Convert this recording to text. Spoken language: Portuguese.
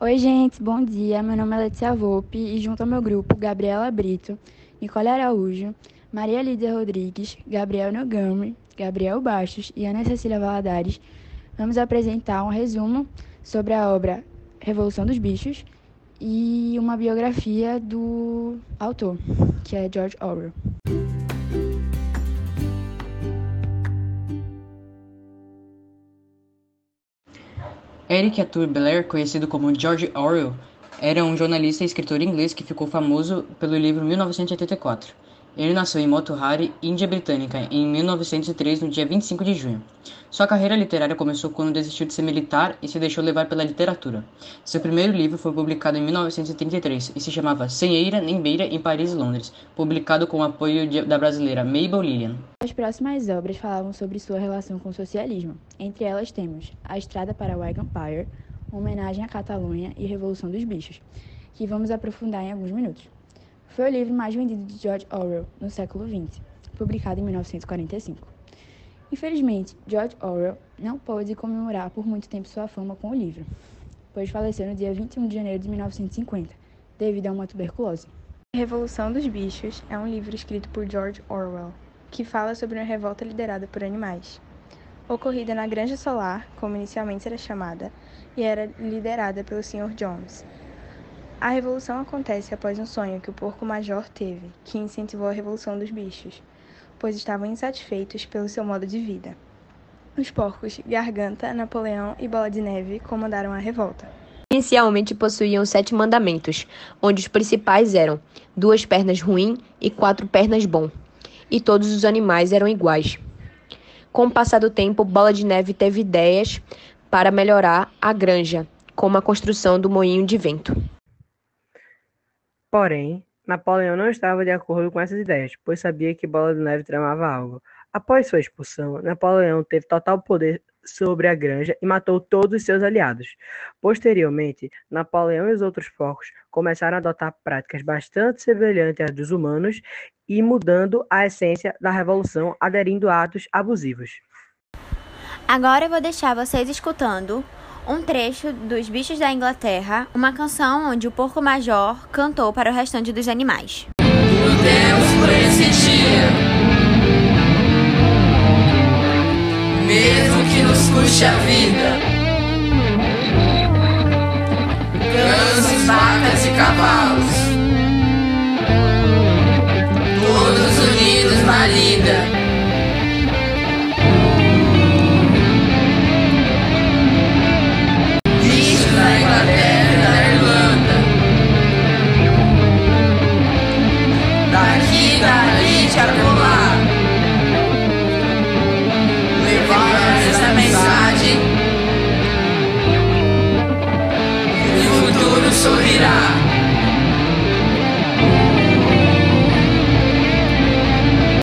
Oi, gente, bom dia. Meu nome é Letícia Volpe e junto ao meu grupo, Gabriela Brito, Nicole Araújo, Maria Lídia Rodrigues, Gabriel Nogami, Gabriel Bastos e Ana Cecília Valadares, vamos apresentar um resumo sobre a obra Revolução dos Bichos e uma biografia do autor, que é George Orwell. Eric Arthur Blair, conhecido como George Orwell, era um jornalista e escritor inglês que ficou famoso pelo livro 1984. Ele nasceu em Motuhari, Índia Britânica, em 1903, no dia 25 de junho. Sua carreira literária começou quando desistiu de ser militar e se deixou levar pela literatura. Seu primeiro livro foi publicado em 1933 e se chamava Sem Eira nem Beira em Paris e Londres, publicado com o apoio de, da brasileira Mabel Lillian. As próximas obras falavam sobre sua relação com o socialismo. Entre elas temos A Estrada para Wagon Empire, homenagem à Catalunha e Revolução dos Bichos, que vamos aprofundar em alguns minutos. Foi o livro mais vendido de George Orwell no século XX, publicado em 1945. Infelizmente, George Orwell não pôde comemorar por muito tempo sua fama com o livro, pois faleceu no dia 21 de janeiro de 1950, devido a uma tuberculose. Revolução dos Bichos é um livro escrito por George Orwell, que fala sobre uma revolta liderada por animais. Ocorrida na Granja Solar, como inicialmente era chamada, e era liderada pelo Sr. Jones, a revolução acontece após um sonho que o porco-major teve, que incentivou a revolução dos bichos, pois estavam insatisfeitos pelo seu modo de vida. Os porcos Garganta, Napoleão e Bola de Neve comandaram a revolta. Inicialmente possuíam sete mandamentos, onde os principais eram duas pernas ruim e quatro pernas bom, e todos os animais eram iguais. Com o passar do tempo, Bola de Neve teve ideias para melhorar a granja, como a construção do moinho de vento. Porém, Napoleão não estava de acordo com essas ideias, pois sabia que Bola de Neve tramava algo. Após sua expulsão, Napoleão teve total poder sobre a granja e matou todos os seus aliados. Posteriormente, Napoleão e os outros porcos começaram a adotar práticas bastante semelhantes às dos humanos e mudando a essência da revolução, aderindo a atos abusivos. Agora eu vou deixar vocês escutando um trecho dos Bichos da Inglaterra, uma canção onde o porco major cantou para o restante dos animais. Lutemos por esse dia, mesmo que nos custe a vida. Gansos, vacas e cavalos, sorrirá.